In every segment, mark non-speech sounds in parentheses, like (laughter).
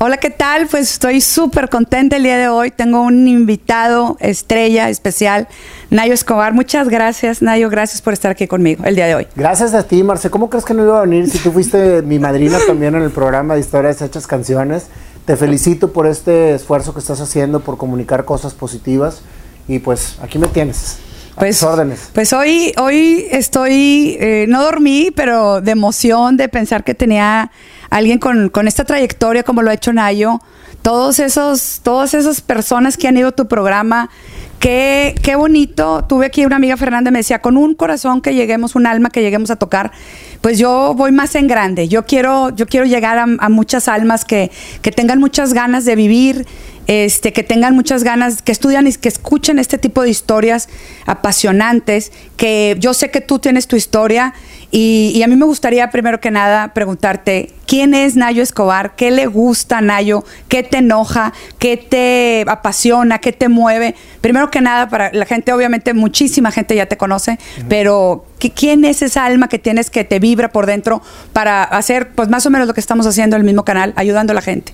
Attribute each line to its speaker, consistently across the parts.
Speaker 1: Hola, ¿qué tal? Pues estoy súper contenta el día de hoy. Tengo un invitado estrella especial, Nayo Escobar. Muchas gracias, Nayo. Gracias por estar aquí conmigo el día de hoy.
Speaker 2: Gracias a ti, Marce. ¿Cómo crees que no iba a venir si tú fuiste mi madrina (laughs) también en el programa de Historias Hechas Canciones? Te felicito por este esfuerzo que estás haciendo, por comunicar cosas positivas. Y pues aquí me tienes.
Speaker 1: Pues, órdenes. pues hoy, hoy estoy, eh, no dormí, pero de emoción de pensar que tenía alguien con, con, esta trayectoria como lo ha hecho Nayo, todos esos, todas esas personas que han ido a tu programa, qué, qué bonito. Tuve aquí una amiga Fernanda, me decía, con un corazón que lleguemos, un alma que lleguemos a tocar, pues yo voy más en grande. Yo quiero, yo quiero llegar a, a muchas almas que, que tengan muchas ganas de vivir este, que tengan muchas ganas, que estudian y que escuchen este tipo de historias apasionantes, que yo sé que tú tienes tu historia y, a mí me gustaría primero que nada preguntarte, ¿quién es Nayo Escobar? ¿Qué le gusta a Nayo? ¿Qué te enoja? ¿Qué te apasiona? ¿Qué te mueve? Primero que nada, para la gente, obviamente muchísima gente ya te conoce, pero ¿quién es esa alma que tienes que te vibra por dentro para hacer pues más o menos lo que estamos haciendo en el mismo canal, ayudando a la gente?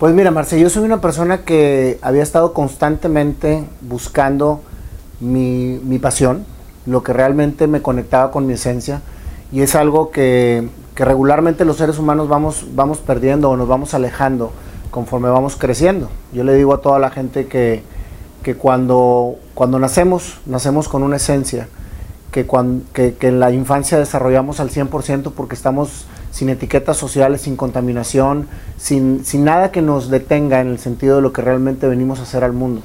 Speaker 2: Pues mira, Marce, yo soy una persona que había estado constantemente buscando mi, pasión, lo que realmente me conectaba con mi esencia, y es algo que, regularmente los seres humanos vamos, vamos perdiendo o nos vamos alejando conforme vamos creciendo. Yo le digo a toda la gente que, que cuando, cuando nacemos, nacemos con una esencia, que, cuando, que, en la infancia desarrollamos al 100% porque estamos sin etiquetas sociales, sin contaminación, sin, sin nada que nos detenga en el sentido de lo que realmente venimos a hacer al mundo.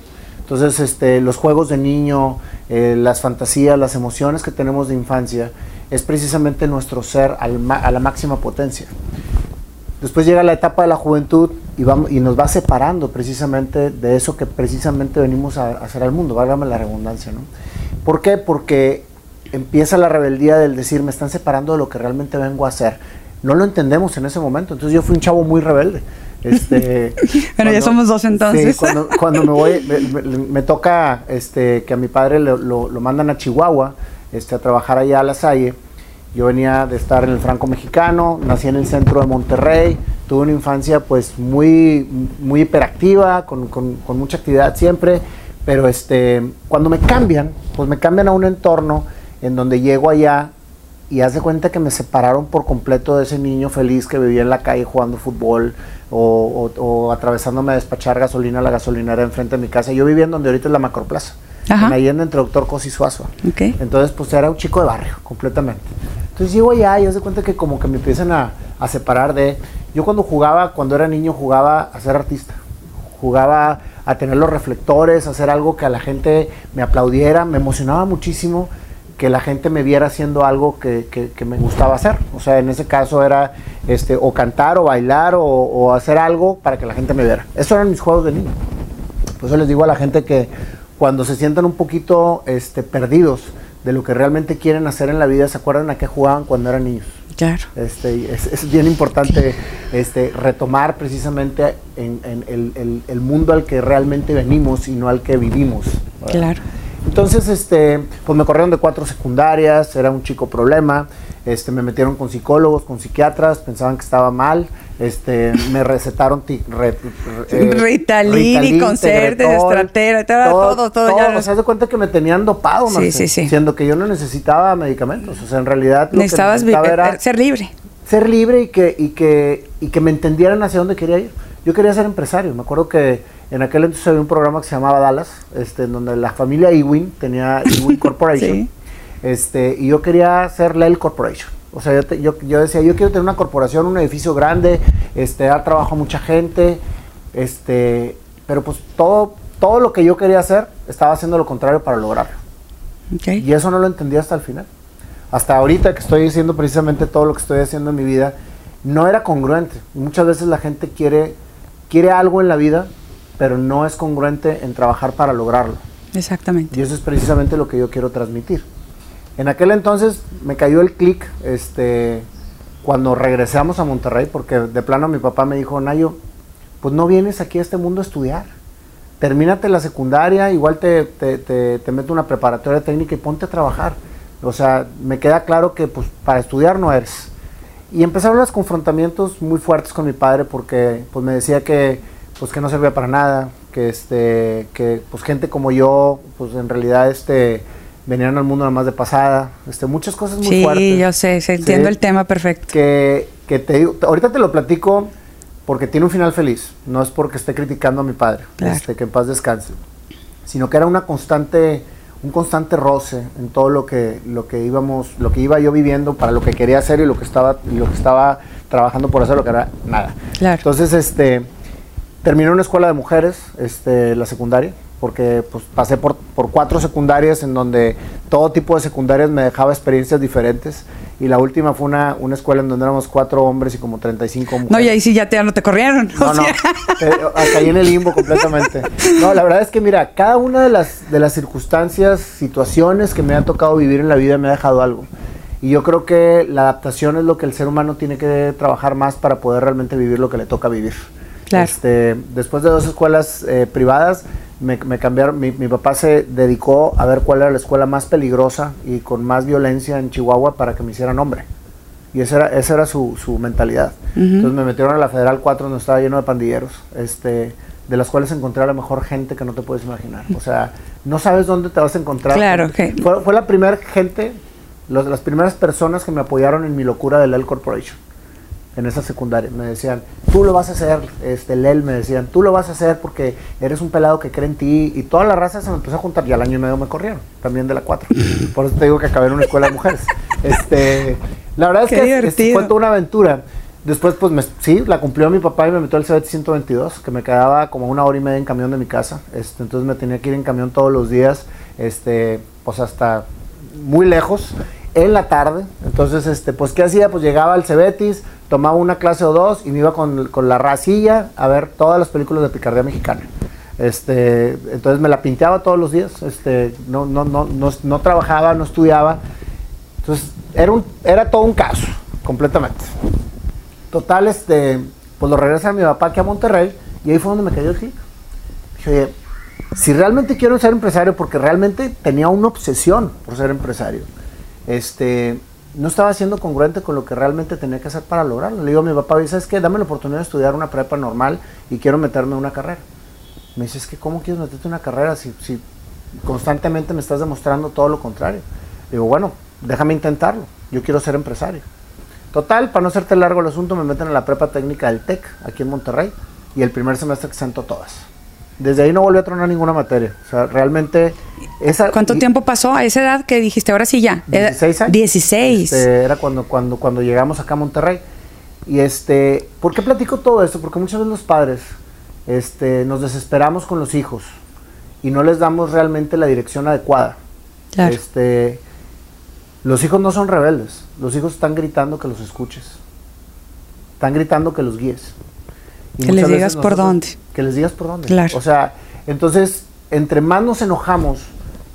Speaker 2: Entonces, este, los juegos de niño, eh, las fantasías, las emociones que tenemos de infancia, es precisamente nuestro ser a la máxima potencia. Después llega la etapa de la juventud y, nos va separando precisamente de eso que precisamente venimos a, hacer al mundo, válgame la redundancia. ¿no? ¿Por qué? Porque empieza la rebeldía del decir, me están separando de lo que realmente vengo a hacer no lo entendemos en ese momento. Entonces yo fui un chavo muy rebelde. Este, (laughs)
Speaker 1: bueno, ya somos dos entonces.
Speaker 2: Sí, cuando, me voy, me, toca este, que a mi padre lo, lo, mandan a Chihuahua este, a trabajar allá a La Salle. Yo venía de estar en el Franco Mexicano, nací en el centro de Monterrey, tuve una infancia pues muy, muy hiperactiva, con, con, con mucha actividad siempre, pero este, cuando me cambian, pues me cambian a un entorno en donde llego allá y hace cuenta que me separaron por completo de ese niño feliz que vivía en la calle jugando fútbol o, atravesándome a despachar gasolina a la gasolinera enfrente de mi casa. Yo vivía en donde ahorita es la Macroplaza, Ajá. en Allende entre Doctor Cosi Suazo. Entonces, pues era un chico de barrio, completamente. Entonces llego allá y hace cuenta que como que me empiezan a, a separar de... Yo cuando jugaba, cuando era niño, jugaba a ser artista. Jugaba a tener los reflectores, a hacer algo que a la gente me aplaudiera, me emocionaba muchísimo que la gente me viera haciendo algo que, que, me gustaba hacer. O sea, en ese caso era este, o cantar o bailar o, hacer algo para que la gente me viera. Esos eran mis juegos de niño. Por eso les digo a la gente que cuando se sientan un poquito este, perdidos de lo que realmente quieren hacer en la vida, se acuerdan a qué jugaban cuando eran niños.
Speaker 1: Claro.
Speaker 2: Este, es, bien importante este, retomar precisamente en, el, el, mundo al que realmente venimos y no al que vivimos.
Speaker 1: Claro.
Speaker 2: Entonces, este, pues me corrieron de cuatro secundarias, era un chico problema, este, me metieron con psicólogos, con psiquiatras, pensaban que estaba mal, este, me recetaron
Speaker 1: eh, Ritalin, y Concert, Estratera, todo, todo, todo.
Speaker 2: todo ya. O sea, de cuenta que me tenían dopado, sí, sí, sí. siendo que yo no necesitaba medicamentos, o sea, en realidad
Speaker 1: lo necesitabas que necesitaba era ser libre.
Speaker 2: Ser libre y que, y que, y que me entendieran hacia dónde quería ir. Yo quería ser empresario, me acuerdo que en aquel entonces había un programa que se llamaba Dallas, este, en donde la familia Ewing tenía Ewing (laughs) Corporation. este, y yo quería ser Lel Corporation. O sea, yo, yo, decía, yo quiero tener una corporación, un edificio grande, este, dar trabajo a mucha gente, este, pero pues todo, todo lo que yo quería hacer estaba haciendo lo contrario para lograrlo. Y eso no lo entendí hasta el final. Hasta ahorita que estoy haciendo precisamente todo lo que estoy haciendo en mi vida, no era congruente. Muchas veces la gente quiere, quiere algo en la vida, pero no es congruente en trabajar para lograrlo.
Speaker 1: Exactamente.
Speaker 2: Y eso es precisamente lo que yo quiero transmitir. En aquel entonces me cayó el clic este, cuando regresamos a Monterrey, porque de plano mi papá me dijo, Nayo, pues no vienes aquí a este mundo a estudiar. Termínate la secundaria, igual te, te, te, meto una preparatoria técnica y ponte a trabajar. O sea, me queda claro que pues para estudiar no eres. Y empezaron los confrontamientos muy fuertes con mi padre porque pues me decía que pues que no servía para nada, que este que pues gente como yo pues en realidad este venían al mundo nada más de pasada, este muchas cosas muy fuertes.
Speaker 1: Sí, yo sé, se entiendo el tema perfecto.
Speaker 2: Que que te digo, ahorita te lo platico porque tiene un final feliz, no es porque esté criticando a mi padre, este que en paz descanse, sino que era una constante un constante roce en todo lo que lo que íbamos lo que iba yo viviendo para lo que quería hacer y lo que estaba lo que estaba trabajando por hacer lo que era nada entonces este terminé una escuela de mujeres este la secundaria porque pues pasé por, por cuatro secundarias en donde todo tipo de secundarias me dejaba experiencias diferentes y la última fue una, una escuela en donde éramos cuatro hombres y como 35 mujeres.
Speaker 1: No, y ahí sí ya, te, no te corrieron.
Speaker 2: No, no, eh, caí en el limbo completamente. No, la verdad es que mira, cada una de las, de las circunstancias, situaciones que me ha tocado vivir en la vida me ha dejado algo. Y yo creo que la adaptación es lo que el ser humano tiene que trabajar más para poder realmente vivir lo que le toca vivir. Claro. Este, después de dos escuelas eh, privadas, me, cambiaron, mi, papá se dedicó a ver cuál era la escuela más peligrosa y con más violencia en Chihuahua para que me hicieran hombre. Y esa era, esa era su, mentalidad. Entonces me metieron a la Federal 4 donde estaba lleno de pandilleros, este, de las cuales encontré a la mejor gente que no te puedes imaginar. O sea, no sabes dónde te vas a encontrar.
Speaker 1: Claro,
Speaker 2: fue, fue, la primera gente, los, las primeras personas que me apoyaron en mi locura de L Corporation en esa secundaria. Me decían, tú lo vas a hacer, este, Lel, me decían, tú lo vas a hacer porque eres un pelado que cree en ti. Y toda la raza se me empezó a juntar y al año y medio me corrieron, también de la 4. (laughs) Por eso te digo que acabé en una escuela de mujeres. (laughs) Este, la verdad es que fue toda una aventura. Después, pues me, sí, la cumplió mi papá y me metió al CBT 122, que me quedaba como una hora y media en camión de mi casa. Este, entonces me tenía que ir en camión todos los días, este, pues hasta muy lejos en la tarde. Entonces, este, pues, ¿qué hacía? Pues llegaba al Cebetis, tomaba una clase o dos y me iba con, la racilla a ver todas las películas de picardía mexicana. Este, entonces me la pinteaba todos los días, este, no, no, no, no, no trabajaba, no estudiaba. Entonces, era, un, era todo un caso, completamente. Total, este, pues lo regresé a mi papá aquí a Monterrey y ahí fue donde me cayó el clic. Dije, oye, si realmente quiero ser empresario, porque realmente tenía una obsesión por ser empresario, este, no estaba siendo congruente con lo que realmente tenía que hacer para lograrlo. Le digo a mi papá, ¿sabes qué? Dame la oportunidad de estudiar una prepa normal y quiero meterme en una carrera. Me dice, es que ¿cómo quieres meterte en una carrera si, constantemente me estás demostrando todo lo contrario? Le digo, bueno, déjame intentarlo, yo quiero ser empresario. Total, para no hacerte largo el asunto, me meten en la prepa técnica del TEC, aquí en Monterrey, y el primer semestre exento todas desde ahí no volví a tronar ninguna materia. O sea, realmente... Esa,
Speaker 1: ¿Cuánto tiempo pasó a esa edad que dijiste, ahora sí ya?
Speaker 2: 16 años.
Speaker 1: 16.
Speaker 2: Este, era cuando, cuando, cuando llegamos acá a Monterrey. Y este, ¿por qué platico todo esto? Porque muchas veces los padres este, nos desesperamos con los hijos y no les damos realmente la dirección adecuada. Claro. Este, los hijos no son rebeldes, los hijos están gritando que los escuches. Están gritando que los guíes.
Speaker 1: Que les digas por dónde
Speaker 2: que les digas por dónde. O sea, entonces, entre más nos enojamos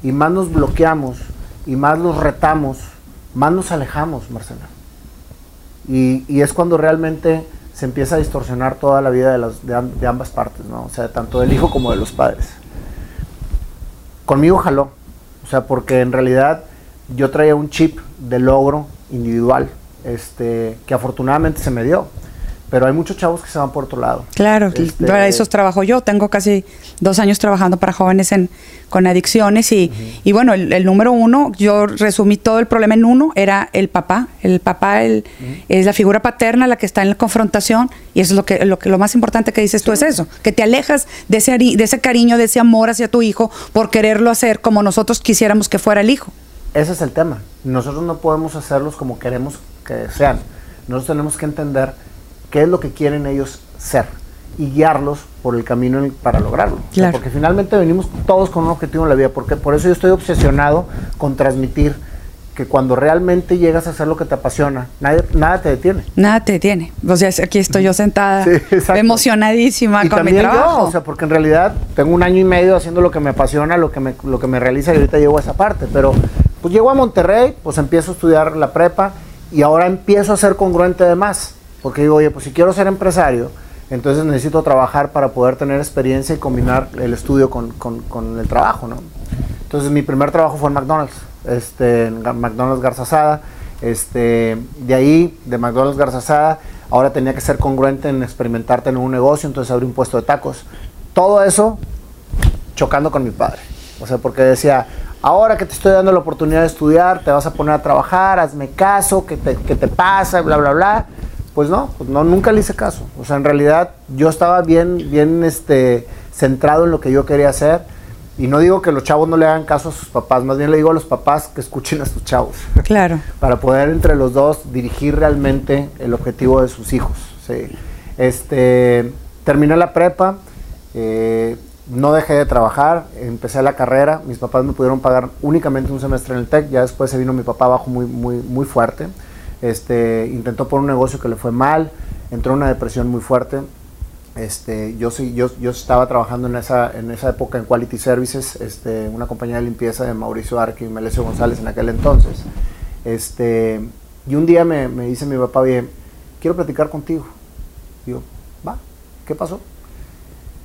Speaker 2: y más nos bloqueamos y más los retamos, más nos alejamos, Marcela. Y, es cuando realmente se empieza a distorsionar toda la vida de, las, de, ambas partes, ¿no? O sea, tanto del hijo como de los padres. Conmigo jaló, o sea, porque en realidad yo traía un chip de logro individual, este, que afortunadamente se me dio pero hay muchos chavos que se van por otro lado.
Speaker 1: Claro, este, para eso trabajo yo. Tengo casi dos años trabajando para jóvenes en, con adicciones y, y bueno, el, número uno, yo resumí todo el problema en uno, era el papá. El papá el, es la figura paterna la que está en la confrontación y eso es lo que lo, que, lo más importante que dices tú es eso, que te alejas de ese, de ese cariño, de ese amor hacia tu hijo por quererlo hacer como nosotros quisiéramos que fuera el hijo.
Speaker 2: Ese es el tema. Nosotros no podemos hacerlos como queremos que sean. Nosotros tenemos que entender qué es lo que quieren ellos ser y guiarlos por el camino para lograrlo. porque finalmente venimos todos con un objetivo en la vida, porque por eso yo estoy obsesionado con transmitir que cuando realmente llegas a hacer lo que te apasiona, nada te detiene.
Speaker 1: Nada te detiene. O sea, aquí estoy yo sentada, emocionadísima con mi trabajo.
Speaker 2: o sea, porque en realidad tengo un año y medio haciendo lo que me apasiona, lo que me, lo que me realiza y ahorita llego a esa parte. Pero pues llego a Monterrey, pues empiezo a estudiar la prepa y ahora empiezo a ser congruente de más. Porque digo, oye, pues si quiero ser empresario, entonces necesito trabajar para poder tener experiencia y combinar el estudio con, el trabajo, ¿no? Entonces mi primer trabajo fue en McDonald's, este, en McDonald's Garza Sada, Este, de ahí, de McDonald's Garzazada, ahora tenía que ser congruente en experimentarte en un negocio, entonces abrí un puesto de tacos. Todo eso chocando con mi padre. O sea, porque decía, ahora que te estoy dando la oportunidad de estudiar, te vas a poner a trabajar, hazme caso, ¿qué te, qué te pasa? Bla, bla, bla. Pues no, pues no, nunca le hice caso. O sea, en realidad yo estaba bien, bien este, centrado en lo que yo quería hacer. Y no digo que los chavos no le hagan caso a sus papás, más bien le digo a los papás que escuchen a sus chavos.
Speaker 1: Claro. (laughs)
Speaker 2: para poder entre los dos dirigir realmente el objetivo de sus hijos. Sí. Este, terminé la prepa, eh, no dejé de trabajar, empecé la carrera, mis papás me pudieron pagar únicamente un semestre en el TEC, ya después se vino mi papá abajo muy, muy, muy fuerte. Este, intentó por un negocio que le fue mal, entró en una depresión muy fuerte. Este, yo, sí, yo, yo estaba trabajando en esa, en esa época en Quality Services, este, una compañía de limpieza de Mauricio Arqui y Melesio González en aquel entonces. Este, y un día me, me dice mi papá, bien, quiero platicar contigo. Y yo, va, ¿qué pasó?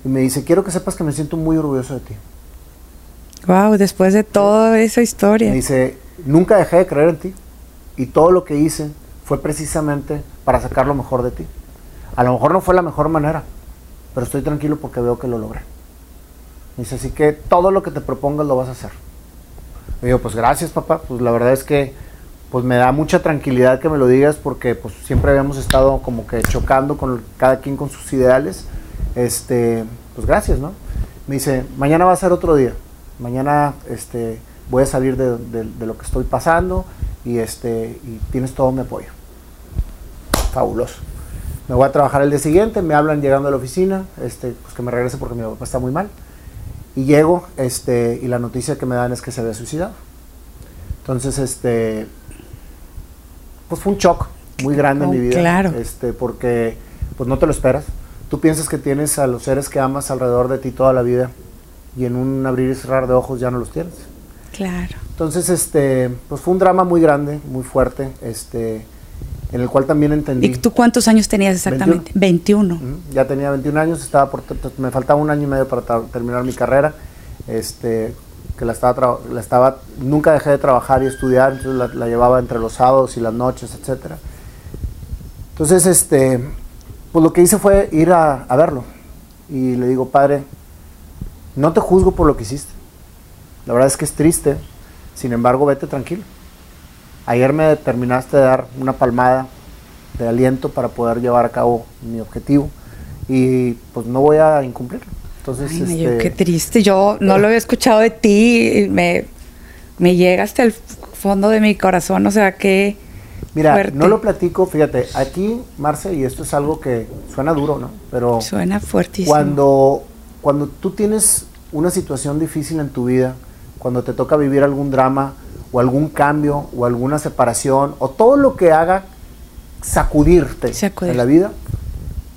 Speaker 2: Y me dice, quiero que sepas que me siento muy orgulloso de ti.
Speaker 1: Wow, después de toda esa historia.
Speaker 2: Me dice, nunca dejé de creer en ti y todo lo que hice fue precisamente para sacar lo mejor de ti. A lo mejor no fue la mejor manera, pero estoy tranquilo porque veo que lo logré. Dice, así que todo lo que te propongas lo vas a hacer. Me digo, pues gracias papá, pues la verdad es que pues me da mucha tranquilidad que me lo digas porque pues siempre habíamos estado como que chocando con cada quien con sus ideales. Este, pues gracias, ¿no? Me dice, mañana va a ser otro día. Mañana este, voy a salir de lo que estoy pasando y, este, y tienes todo mi apoyo. Fabuloso. Me voy a trabajar el día siguiente, me hablan llegando a la oficina, este, pues que me regrese porque mi papá está muy mal. Y llego, este, y la noticia que me dan es que se había suicidado. Entonces, este, pues fue un shock muy grande en
Speaker 1: Oh,
Speaker 2: mi vida.
Speaker 1: claro.
Speaker 2: Este, porque, pues no te lo esperas. Tú piensas que tienes a los seres que amas alrededor de ti toda la vida y en un abrir y cerrar de ojos ya no los tienes.
Speaker 1: Claro.
Speaker 2: Entonces, este, pues fue un drama muy grande, muy fuerte, este, en el cual también entendí.
Speaker 1: ¿Y tú cuántos años tenías exactamente? 21.
Speaker 2: Ujú, Ya tenía 21 años, estaba por, me faltaba un año y medio para terminar mi carrera, este, que la estaba, la estaba, nunca dejé de trabajar y estudiar, entonces la, la llevaba entre los sábados y las noches, etcétera. Entonces, este, pues lo que hice fue ir a, a verlo y le digo, padre, no te juzgo por lo que hiciste. La verdad es que es triste, sin embargo, vete tranquilo. Ayer me terminaste de dar una palmada de aliento para poder llevar a cabo mi objetivo y pues no voy a incumplirlo. Entonces,
Speaker 1: Ay,
Speaker 2: este,
Speaker 1: qué triste. Yo no lo había escuchado de ti. y Me, me llega hasta el fondo de mi corazón. O sea, que
Speaker 2: mira,
Speaker 1: fuerte.
Speaker 2: no lo platico, fíjate, aquí, Marce, y esto es algo que suena duro, ¿no? Pero
Speaker 1: suena fuertísimo.
Speaker 2: cuando, cuando tú tienes una situación difícil en tu vida, cuando te toca vivir algún drama o algún cambio o alguna separación o todo lo que haga sacudirte
Speaker 1: Sacudir.
Speaker 2: en la vida,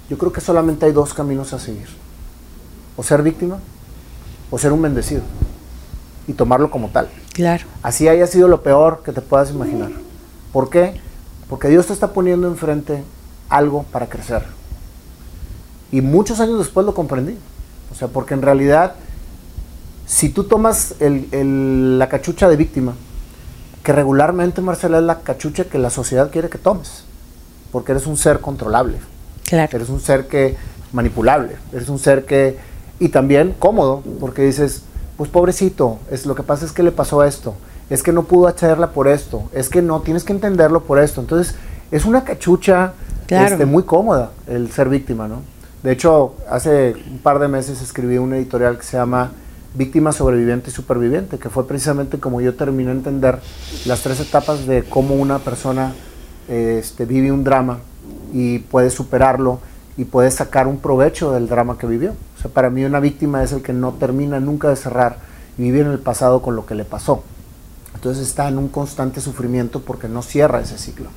Speaker 2: yo creo que solamente hay dos caminos a seguir. O ser víctima o ser un bendecido y tomarlo como tal.
Speaker 1: Claro.
Speaker 2: Así haya sido lo peor que te puedas imaginar. ¿Por qué? Porque Dios te está poniendo enfrente algo para crecer. Y muchos años después lo comprendí. O sea, porque en realidad, si tú tomas el- el- la cachucha de víctima, que regularmente, Marcela, es la cachucha que la sociedad quiere que tomes, porque eres un ser controlable.
Speaker 1: Claro.
Speaker 2: Eres un ser que manipulable, eres un ser que y también cómodo, porque dices, pues pobrecito, es lo que pasa es que le pasó esto, es que no pudo hacerla por esto, es que no tienes que entenderlo por esto. Entonces, es una cachucha
Speaker 1: Claro.
Speaker 2: este, muy cómoda el ser víctima, ¿no? De hecho, hace un par de meses escribí un editorial que se llama Víctima, Sobreviviente y Superviviente, que fue precisamente como yo terminé a entender las tres etapas de cómo una persona eh, este, vive un drama y puede superarlo y puede sacar un provecho del drama que vivió. O sea, para mí una víctima es el que no termina nunca de cerrar y vivir en el pasado con lo que le pasó. Entonces está en un constante sufrimiento porque no cierra ese ciclo.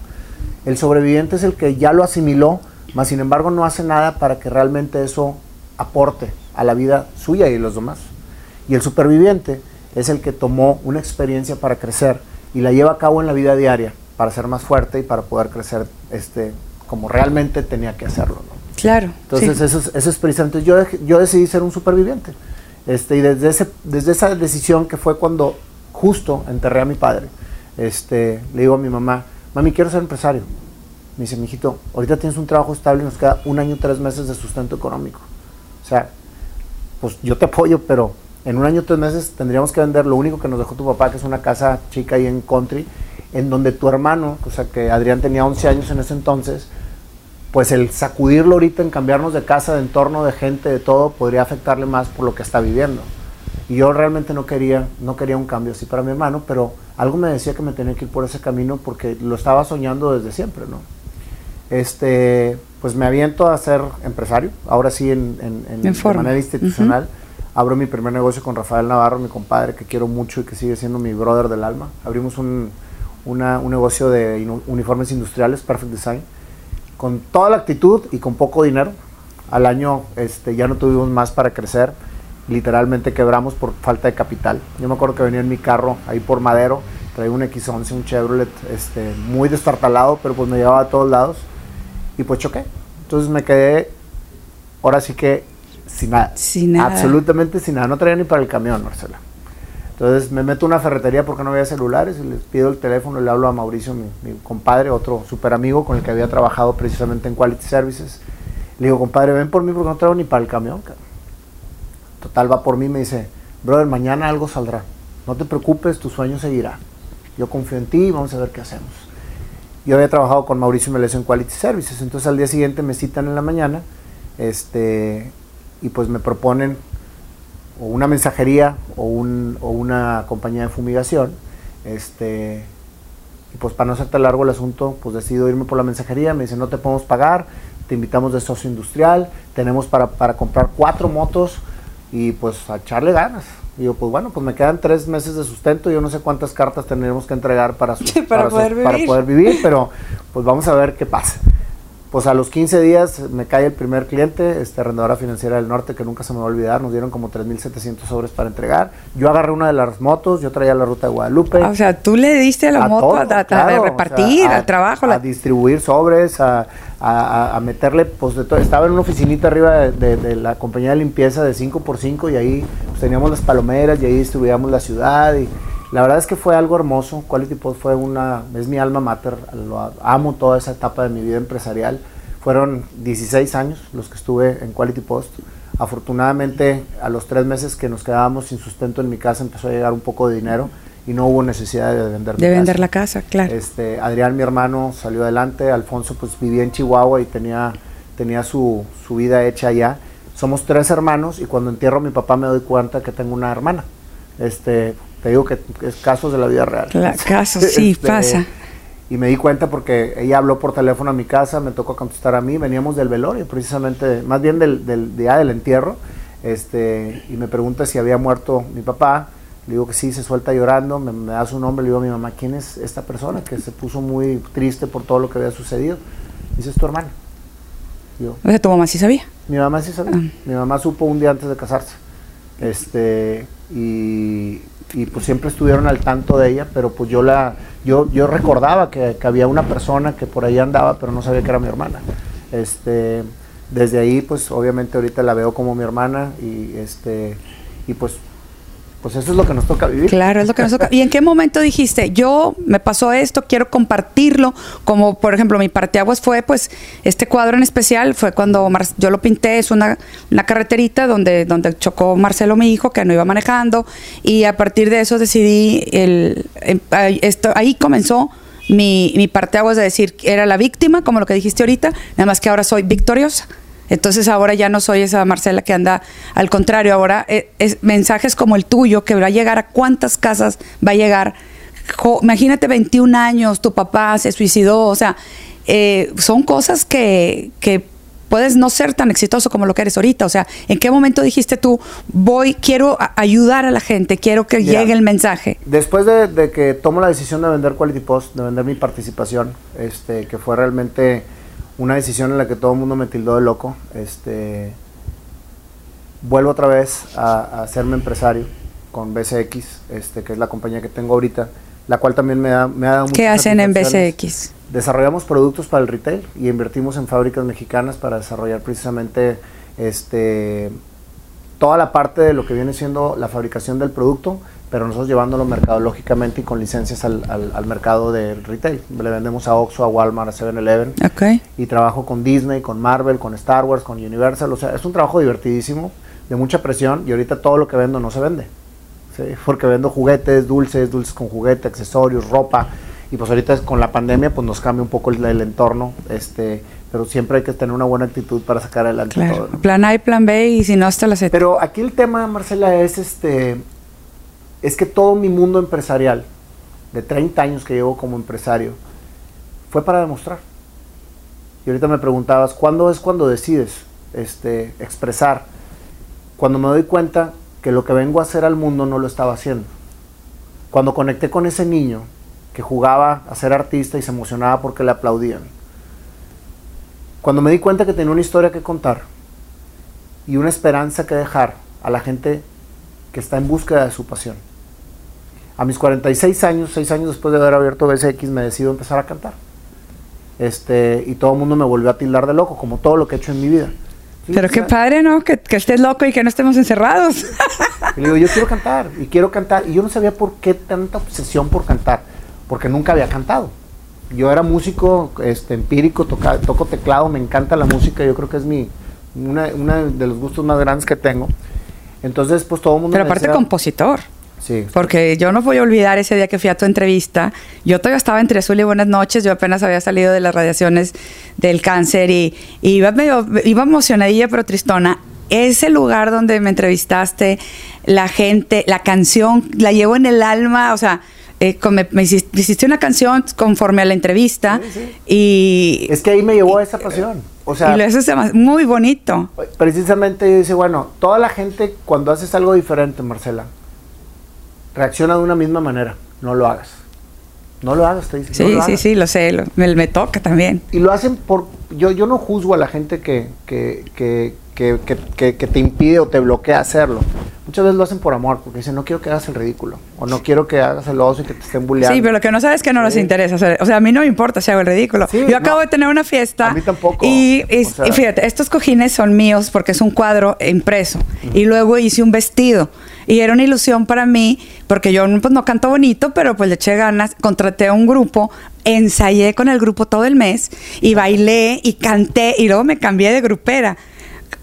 Speaker 2: El sobreviviente es el que ya lo asimiló, mas sin embargo no hace nada para que realmente eso aporte a la vida suya y de los demás. Y el superviviente es el que tomó una experiencia para crecer y la lleva a cabo en la vida diaria para ser más fuerte y para poder crecer este, como realmente tenía que hacerlo. ¿no?
Speaker 1: Claro.
Speaker 2: Entonces
Speaker 1: sí.
Speaker 2: eso, es, eso es precisamente, yo, yo decidí ser un superviviente. Este, y desde, ese, desde esa decisión que fue cuando justo enterré a mi padre, este, le digo a mi mamá, mami, quiero ser empresario. Me dice, mijito, ahorita tienes un trabajo estable y nos queda un año, tres meses de sustento económico. O sea, pues yo te apoyo, pero en un año, tres meses tendríamos que vender lo único que nos dejó tu papá, que es una casa chica ahí en country, en donde tu hermano, o sea, que Adrián tenía 11 años en ese entonces, pues el sacudirlo ahorita en cambiarnos de casa, de entorno, de gente, de todo, podría afectarle más por lo que está viviendo. Y yo realmente no quería, no quería un cambio así para mi hermano, pero algo me decía que me tenía que ir por ese camino porque lo estaba soñando desde siempre, ¿no? Este, pues me aviento a ser empresario, ahora sí en, en, de manera institucional. Abro mi primer negocio con Rafael Navarro, mi compadre, que quiero mucho y que sigue siendo mi brother del alma. Abrimos un, negocio de uniformes industriales, Perfect Design, con toda la actitud y con poco dinero. Al año este, ya no tuvimos más para crecer literalmente quebramos por falta de capital. Yo me acuerdo que venía en mi carro ahí por Madero, traía un X11, un Chevrolet este, muy destartalado, pero pues me llevaba a todos lados y pues choqué. Entonces me quedé, ahora sí que sin nada.
Speaker 1: Sin nada.
Speaker 2: Absolutamente sin nada. No traía ni para el camión, Marcela. Entonces me meto a una ferretería porque no había celulares y les pido el teléfono y le hablo a Mauricio, mi, mi compadre, otro super amigo con el que había trabajado precisamente en Quality Services. Le digo, compadre, ven por mí porque no traigo ni para el camión. Total va por mí y me dice, brother, mañana algo saldrá. No te preocupes, tu sueño seguirá. Yo confío en ti y vamos a ver qué hacemos. Yo había trabajado con Mauricio Melesio en Quality Services, entonces al día siguiente me citan en la mañana este, y pues me proponen o una mensajería o, un, o una compañía de fumigación. Este, y pues para no hacerte largo el asunto, pues decido irme por la mensajería. Me dicen, no te podemos pagar, te invitamos de socio industrial, tenemos para, para comprar cuatro motos y pues a echarle ganas. Y yo, pues bueno, pues me quedan tres meses de sustento, yo no sé cuántas cartas tendremos que entregar para, (laughs)
Speaker 1: para, poder
Speaker 2: para, poder vivir, pero pues vamos a ver qué pasa. Pues a los 15 días me cae el primer cliente, este arrendadora financiera del norte, que nunca se me va a olvidar, nos dieron como 3.700 sobres para entregar. Yo agarré una de las motos, yo traía la ruta de Guadalupe.
Speaker 1: o sea, tú le diste la moto a, repartir, al trabajo.
Speaker 2: A distribuir sobres, a, a, meterle, pues de todo. Estaba en una oficinita arriba de, la compañía de limpieza de 5x5 y ahí pues, teníamos las palomeras y ahí distribuíamos la ciudad y la verdad es que fue algo hermoso. Quality Post fue una, es mi alma mater, lo, amo toda esa etapa de mi vida empresarial. Fueron 16 años los que estuve en Quality Post. Afortunadamente, a los tres meses que nos quedábamos sin sustento en mi casa, empezó a llegar un poco de dinero y no hubo necesidad de vender
Speaker 1: de vender la casa claro
Speaker 2: este Adrián mi hermano salió adelante Alfonso pues vivía en Chihuahua y tenía tenía su, su vida hecha allá somos tres hermanos y cuando entierro a mi papá me doy cuenta que tengo una hermana este te digo que es casos de la vida real. (laughs)
Speaker 1: casos, sí, este, pasa.
Speaker 2: Y me di cuenta porque ella habló por teléfono a mi casa, me tocó contestar a mí, veníamos del velorio, precisamente, más bien del, del día del entierro, este, y me pregunta si había muerto mi papá. Le digo que sí, se suelta llorando, me, da su nombre, le digo a mi mamá, ¿quién es esta persona que se puso muy triste por todo lo que había sucedido? Dice, es tu hermana.
Speaker 1: Yo, o sea, tu mamá sí sabía.
Speaker 2: Mi mamá sí sabía. Ah. Mi mamá supo un día antes de casarse. Este, y, y pues siempre estuvieron al tanto de ella, pero pues yo la yo yo recordaba que, había una persona que por ahí andaba, pero no sabía que era mi hermana. Este, desde ahí pues obviamente ahorita la veo como mi hermana y este y pues pues eso es lo que nos toca vivir.
Speaker 1: Claro, es lo que nos toca. ¿Y en qué momento dijiste, yo me pasó esto, quiero compartirlo? Como por ejemplo, mi parteaguas fue, pues, este cuadro en especial fue cuando yo lo pinté, es una, una carreterita donde, donde chocó Marcelo, mi hijo, que no iba manejando, y a partir de eso decidí, el, em, esto, ahí comenzó mi, mi parteaguas de decir, era la víctima, como lo que dijiste ahorita, nada más que ahora soy victoriosa. Entonces ahora ya no soy esa Marcela que anda, al contrario, ahora eh, es, mensajes como el tuyo, que va a llegar a cuántas casas va a llegar. imagínate 21 años, tu papá se suicidó, o sea, eh, son cosas que, que puedes no ser tan exitoso como lo que eres ahorita. O sea, ¿en qué momento dijiste tú, voy, quiero ayudar a la gente, quiero que llegue el mensaje?
Speaker 2: Después de, de, que tomo la decisión de vender Quality Post, de vender mi participación, este, que fue realmente una decisión en la que todo el mundo me tildó de loco. Este, vuelvo otra vez a, hacerme empresario con BCX, este, que es la compañía que tengo ahorita, la cual también me, da, me ha dado
Speaker 1: ¿Qué hacen en BCX?
Speaker 2: Desarrollamos productos para el retail y invertimos en fábricas mexicanas para desarrollar precisamente este, toda la parte de lo que viene siendo la fabricación del producto, pero nosotros llevándolo mercadológicamente y con licencias al, al, mercado del retail. Le vendemos a Oxxo, a Walmart, a 7-Eleven.
Speaker 1: Okay.
Speaker 2: Y trabajo con Disney, con Marvel, con Star Wars, con Universal. O sea, es un trabajo divertidísimo, de mucha presión y ahorita todo lo que vendo no se vende. ¿sí? Porque vendo juguetes, dulces, dulces con juguete, accesorios, ropa. Y pues ahorita con la pandemia pues nos cambia un poco el, el entorno. Este, pero siempre hay que tener una buena actitud para sacar adelante todo.
Speaker 1: Plan A y plan B y si no hasta la Z.
Speaker 2: Pero aquí el tema, Marcela, es este es que todo mi mundo empresarial, de 30 años que llevo como empresario, fue para demostrar. Y ahorita me preguntabas, ¿cuándo es cuando decides este, expresar? Cuando me doy cuenta que lo que vengo a hacer al mundo no lo estaba haciendo. Cuando conecté con ese niño que jugaba a ser artista y se emocionaba porque le aplaudían. Cuando me di cuenta que tenía una historia que contar y una esperanza que dejar a la gente que está en búsqueda de su pasión. A mis 46 años, 6 años después de haber abierto BSX, me decido empezar a cantar. Este, y todo el mundo me volvió a tildar de loco, como todo lo que he hecho en mi vida.
Speaker 1: Pero qué padre, ¿no? Que, estés loco y que no estemos encerrados.
Speaker 2: Y le digo, yo quiero cantar, y quiero cantar. Y yo no sabía por qué tanta obsesión por cantar, porque nunca había cantado. Yo era músico este, empírico, toco teclado, me encanta la música, yo creo que es mi, una, una de los gustos más grandes que tengo. Entonces, pues todo el mundo...
Speaker 1: Pero aparte compositor. Porque yo no voy a olvidar ese día que fui a tu entrevista. Yo todavía estaba entre azul y buenas noches. Yo apenas había salido de las radiaciones del cáncer y, iba medio, iba emocionadilla pero tristona. Ese lugar donde me entrevistaste, la gente, la canción, la llevo en el alma, o sea, eh, me, hiciste, una canción conforme a la entrevista y...
Speaker 2: Es que ahí me llevó a esa pasión. O sea,
Speaker 1: y lo haces muy bonito.
Speaker 2: Precisamente yo dice, bueno, toda la gente cuando haces algo diferente, Marcela, reacciona de una misma manera. No lo hagas. No lo hagas, te dice.
Speaker 1: Sí, sí, sí, lo sé, me, toca también.
Speaker 2: Y lo hacen por... Yo, yo no juzgo a la gente que, que, que, que, te impide o te bloquea hacerlo. Muchas veces lo hacen por amor, porque dicen, no quiero que hagas el ridículo, o no quiero que hagas el oso y que te estén bulleando.
Speaker 1: Sí, pero lo que no sabes es que no les interesa hacer. O sea, a mí no me importa si hago el ridículo. Yo acabo de tener una fiesta.
Speaker 2: A mí tampoco.
Speaker 1: Y, fíjate, estos cojines son míos porque es un cuadro impreso. Y luego hice un vestido. Y era una ilusión para mí, porque yo pues, no canto bonito, pero pues le eché ganas, contraté a un grupo, ensayé con el grupo todo el mes y bailé y canté y luego me cambié de grupera.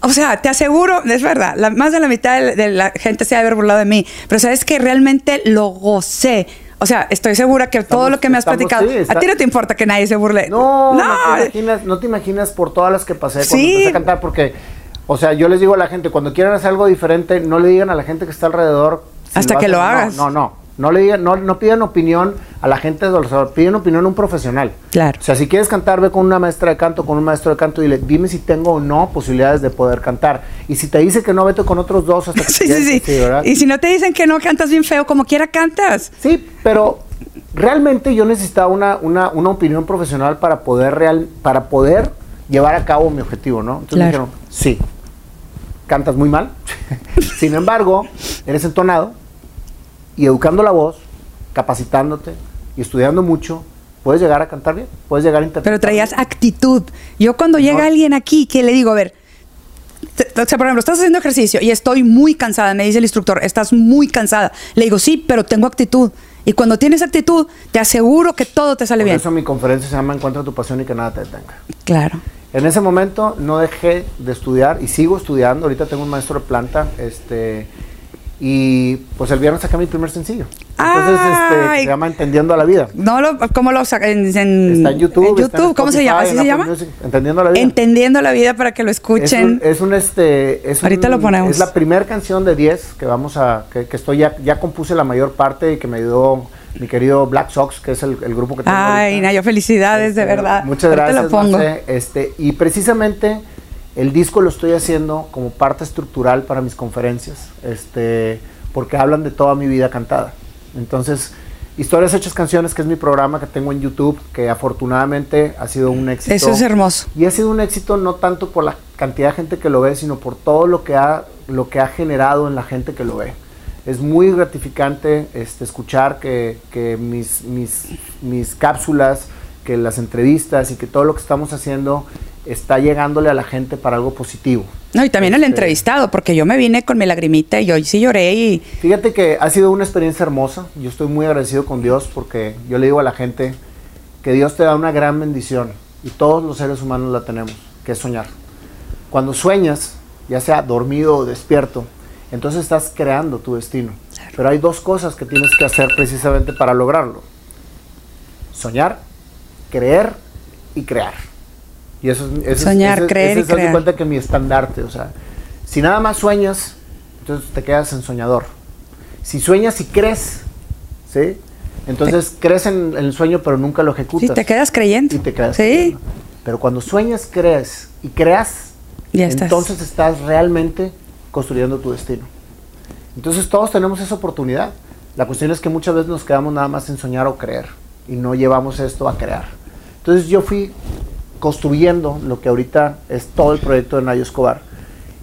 Speaker 1: O sea, te aseguro, es verdad, la, más de la mitad de, la gente se ha haber burlado de mí, pero sabes que realmente lo gocé. O sea, estoy segura que todo lo que me has platicado, a ti no te importa que nadie se burle.
Speaker 2: No, no, te, imaginas, no te imaginas por todas las que pasé cuando empecé a cantar, porque o sea, yo les digo a la gente, cuando quieran hacer algo diferente, no le digan a la gente que está alrededor.
Speaker 1: Hasta que lo hagas.
Speaker 2: No, no, no. le digan, no, no pidan opinión a la gente, piden opinión a un profesional.
Speaker 1: Claro.
Speaker 2: O sea, si quieres cantar, ve con una maestra de canto, con un maestro de canto y dile, dime si tengo o no posibilidades de poder cantar. Y si te dice que no, vete con otros dos hasta que (laughs)
Speaker 1: sí, sí, sí. Y si no te dicen que no, cantas bien feo, como quiera cantas.
Speaker 2: Sí, pero realmente yo necesitaba una, una, una opinión profesional para poder real, para poder llevar a cabo mi objetivo, ¿no? Entonces me dijeron, sí, cantas muy mal. (laughs) Sin embargo, eres entonado y educando la voz, capacitándote y estudiando mucho, puedes llegar a cantar bien, puedes llegar a interpretar.
Speaker 1: Pero traías actitud. Yo cuando llega alguien aquí que le digo, a ver, o sea, por ejemplo, estás haciendo ejercicio y estoy muy cansada, me dice el instructor, estás muy cansada. Le digo, sí, pero tengo actitud. Y cuando tienes actitud, te aseguro que todo te sale bien.
Speaker 2: Por eso mi conferencia se llama Encuentra tu pasión y que nada te detenga.
Speaker 1: Claro.
Speaker 2: En ese momento no dejé de estudiar y sigo estudiando. Ahorita tengo un maestro de planta, este, y pues el viernes saqué mi primer sencillo. Entonces, este, se llama Entendiendo a la Vida.
Speaker 1: No lo, ¿Cómo lo saca? En,
Speaker 2: está en YouTube.
Speaker 1: YouTube, ¿cómo se llama? ¿Así se llama?
Speaker 2: Entendiendo la Vida.
Speaker 1: Entendiendo la Vida para que lo escuchen.
Speaker 2: Es un, este, es
Speaker 1: Ahorita lo ponemos.
Speaker 2: Es la primera canción de 10 que vamos a, que, que estoy ya, ya compuse la mayor parte y que me ayudó mi querido Black Sox, que es el, grupo que tengo.
Speaker 1: Ay, Nayo, felicidades, de este, verdad.
Speaker 2: Muchas gracias. Lo pongo. este, y precisamente el disco lo estoy haciendo como parte estructural para mis conferencias, este, porque hablan de toda mi vida cantada. Entonces, Historias Hechas Canciones, que es mi programa que tengo en YouTube, que afortunadamente ha sido un éxito.
Speaker 1: Eso es hermoso.
Speaker 2: Y ha sido un éxito no tanto por la cantidad de gente que lo ve, sino por todo lo que ha, lo que ha generado en la gente que lo ve es muy gratificante este, escuchar que, mis, mis, mis, cápsulas, que las entrevistas y que todo lo que estamos haciendo está llegándole a la gente para algo positivo.
Speaker 1: No, y también el
Speaker 2: Este,
Speaker 1: entrevistado, porque yo me vine con mi lagrimita y hoy sí lloré y
Speaker 2: Fíjate que ha sido una experiencia hermosa. Yo estoy muy agradecido con Dios porque yo le digo a la gente que Dios te da una gran bendición y todos los seres humanos la tenemos, que es soñar. Cuando sueñas, ya sea dormido o despierto, entonces estás creando tu destino. Pero hay dos cosas que tienes que hacer precisamente para lograrlo. Soñar, creer y crear. Y eso es, ese es-
Speaker 1: Soñar,
Speaker 2: ese es-
Speaker 1: creer
Speaker 2: ese
Speaker 1: y
Speaker 2: es, haz de
Speaker 1: crear.
Speaker 2: cuenta que mi estandarte, o sea, si nada más sueñas, entonces te quedas en soñador. Si sueñas y crees, ¿sí? Entonces crees en, en el sueño pero nunca lo ejecutas.
Speaker 1: sí, te quedas creyendo.
Speaker 2: Y te quedas
Speaker 1: Sí,
Speaker 2: creyendo. Pero cuando sueñas, crees y creas,
Speaker 1: Ya estás.
Speaker 2: entonces estás realmente construyendo tu destino. Entonces todos tenemos esa oportunidad. La cuestión es que muchas veces nos quedamos nada más en soñar o creer y no llevamos esto a crear. Entonces yo fui construyendo lo que ahorita es todo el proyecto de Nayo Escobar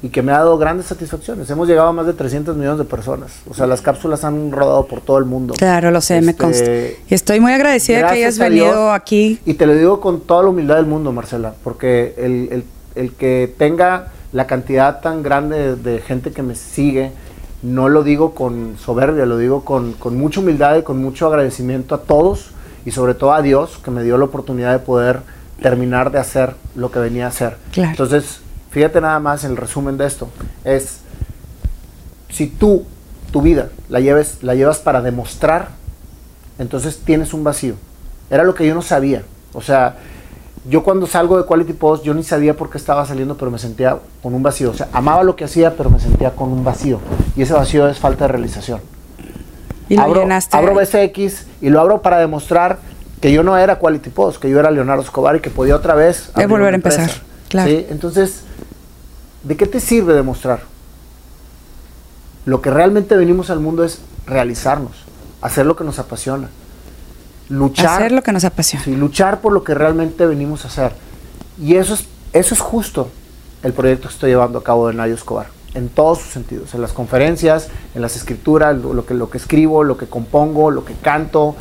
Speaker 2: y que me ha dado grandes satisfacciones. Hemos llegado a más de 300 millones de personas. O sea, las cápsulas han rodado por todo el mundo.
Speaker 1: claro, lo sé, me
Speaker 2: Este,
Speaker 1: consta. Y estoy muy agradecida que hayas venido aquí.
Speaker 2: Y te lo digo con toda la humildad del mundo, Marcela, porque el, el- el que tenga la cantidad tan grande de, de gente que me sigue, no lo digo con soberbia, lo digo con, con mucha humildad y con mucho agradecimiento a todos y sobre todo a Dios que me dio la oportunidad de poder terminar de hacer lo que venía a hacer.
Speaker 1: Claro.
Speaker 2: Entonces, fíjate nada más el resumen de esto. Es, si tú tu vida la, lleves, la llevas para demostrar, entonces tienes un vacío. Era lo que yo no sabía. O sea, yo cuando salgo de Quality Post, yo ni sabía por qué estaba saliendo, pero me sentía con un vacío. O sea, amaba lo que hacía, pero me sentía con un vacío. Y ese vacío es falta de realización.
Speaker 1: Y lo
Speaker 2: abro,
Speaker 1: llenaste.
Speaker 2: abro y lo abro para demostrar que yo no era Quality Post, que yo era Leonardo Escobar y que podía otra vez
Speaker 1: volver a empezar,
Speaker 2: empresa.
Speaker 1: claro.
Speaker 2: ¿Sí? Entonces, ¿de qué te sirve demostrar? Lo que realmente venimos al mundo es realizarnos, hacer lo que nos apasiona, luchar,
Speaker 1: Hacer lo que nos apasiona.
Speaker 2: sí, luchar por lo que realmente venimos a hacer. Y eso es, eso es justo el proyecto que estoy llevando a cabo de Nayo Escobar, en todos sus sentidos, en las conferencias, en las escrituras, lo, lo que, lo que escribo, lo que compongo, lo que canto,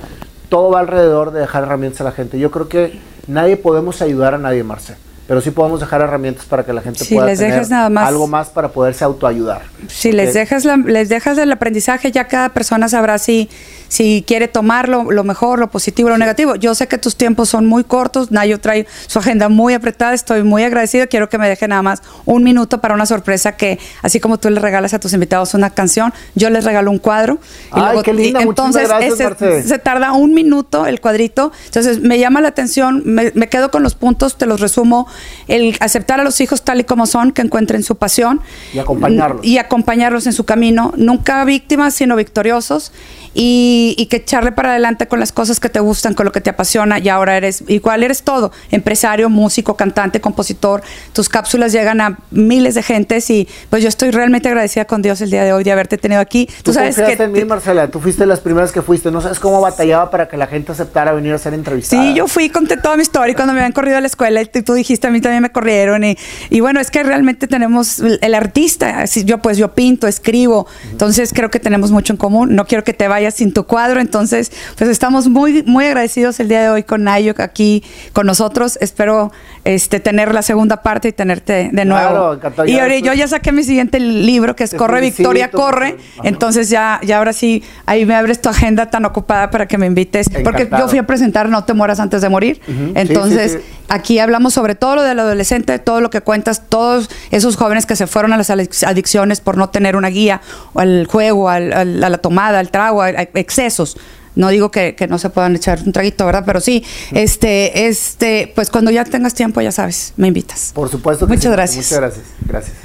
Speaker 2: todo va alrededor de dejar herramientas a la gente. Yo creo que nadie podemos ayudar a nadie, Marce, pero sí podemos dejar herramientas para que la gente
Speaker 1: Si
Speaker 2: pueda
Speaker 1: les
Speaker 2: tener
Speaker 1: dejas nada más-
Speaker 2: algo más para poderse autoayudar.
Speaker 1: Si les dejas, la- les dejas el aprendizaje, ya cada persona sabrá si, si quiere tomarlo, lo mejor, lo positivo, lo negativo. Yo sé que tus tiempos son muy cortos, Nayo trae su agenda muy apretada, estoy muy agradecida. Quiero que me deje nada más un minuto para una sorpresa que, así como tú le regalas a tus invitados una canción, yo les regalo un cuadro.
Speaker 2: Ay, qué linda,
Speaker 1: y entonces
Speaker 2: gracias,
Speaker 1: ese- se tarda un minuto el cuadrito. Entonces me llama la atención, me, me quedo con los puntos, te los resumo. El aceptar a los hijos tal y como son, que encuentren su pasión.
Speaker 2: Y acompañarlos.
Speaker 1: Y acompañarlos en su camino. Nunca víctimas, sino victoriosos. Y, y que echarle para adelante con las cosas que te gustan, con lo que te apasiona. Y ahora eres, igual eres todo: empresario, músico, cantante, compositor. Tus cápsulas llegan a miles de gentes. Y pues yo estoy realmente agradecida con Dios el día de hoy de haberte tenido aquí.
Speaker 2: Tú, confiaste en mí, Marcela. Tú fuiste las primeras que fuiste. No sabes cómo batallaba para que la gente aceptara venir a ser entrevistada.
Speaker 1: Sí, yo fui, conté toda mi historia cuando me habían corrido a la escuela y tú dijiste a mí también me corrieron y, y bueno, es que realmente tenemos el el artista, así yo pues yo pinto, escribo, entonces creo que tenemos mucho en común, no quiero que te vayas sin tu cuadro, entonces pues estamos muy muy agradecidos el día de hoy con Nayo aquí con nosotros, espero este tener la segunda parte y tenerte de nuevo.
Speaker 2: Claro,
Speaker 1: y ahora yo ya saqué mi siguiente libro que es
Speaker 2: Te
Speaker 1: Corre
Speaker 2: felicito,
Speaker 1: Victoria Corre.
Speaker 2: Ajá.
Speaker 1: entonces ya ya ahora sí ahí me abres tu agenda tan ocupada para que me invites, porque yo fui a presentar No te mueras antes de morir. Entonces,
Speaker 2: sí, sí.
Speaker 1: aquí hablamos sobre todo lo del adolescente, todo lo que cuentas, todos esos jóvenes que se fueron a las adicciones por no tener una guía, o al juego, al- al- a la tomada, al trago, a, a excesos. No digo que, que no se puedan echar un traguito, ¿verdad? Pero sí, este, este, pues cuando ya tengas tiempo, ya sabes, me invitas.
Speaker 2: Por supuesto que
Speaker 1: Muchas
Speaker 2: sí.
Speaker 1: gracias.
Speaker 2: Muchas gracias. Gracias.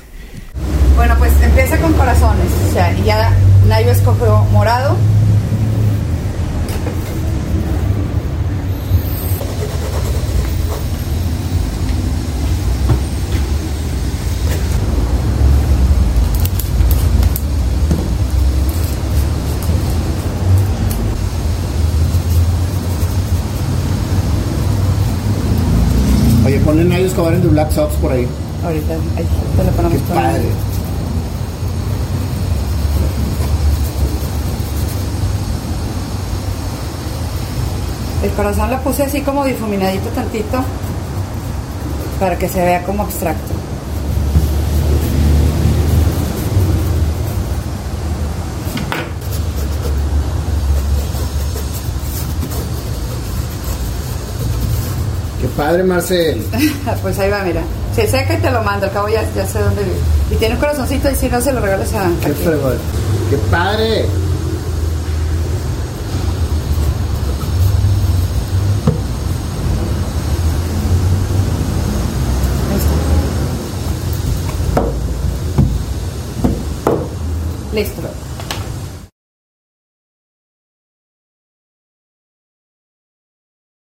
Speaker 1: Bueno, pues empieza con corazones. O sea, y ya Nayo escogió morado.
Speaker 2: Oye, Escobar en The Black Sox por ahí.
Speaker 1: Ahorita ahí te lo
Speaker 2: Qué
Speaker 1: ponemos todo.
Speaker 2: padre.
Speaker 1: El corazón lo puse así como difuminadito tantito para que se vea como abstracto.
Speaker 2: Padre, Marcel. (laughs)
Speaker 1: pues ahí va, mira. Se seca y te lo mando, al cabo ya, ya sé dónde vive. Y tiene un corazoncito y si no se lo regalas a...
Speaker 2: Qué fregón. Qué padre.
Speaker 1: Listo.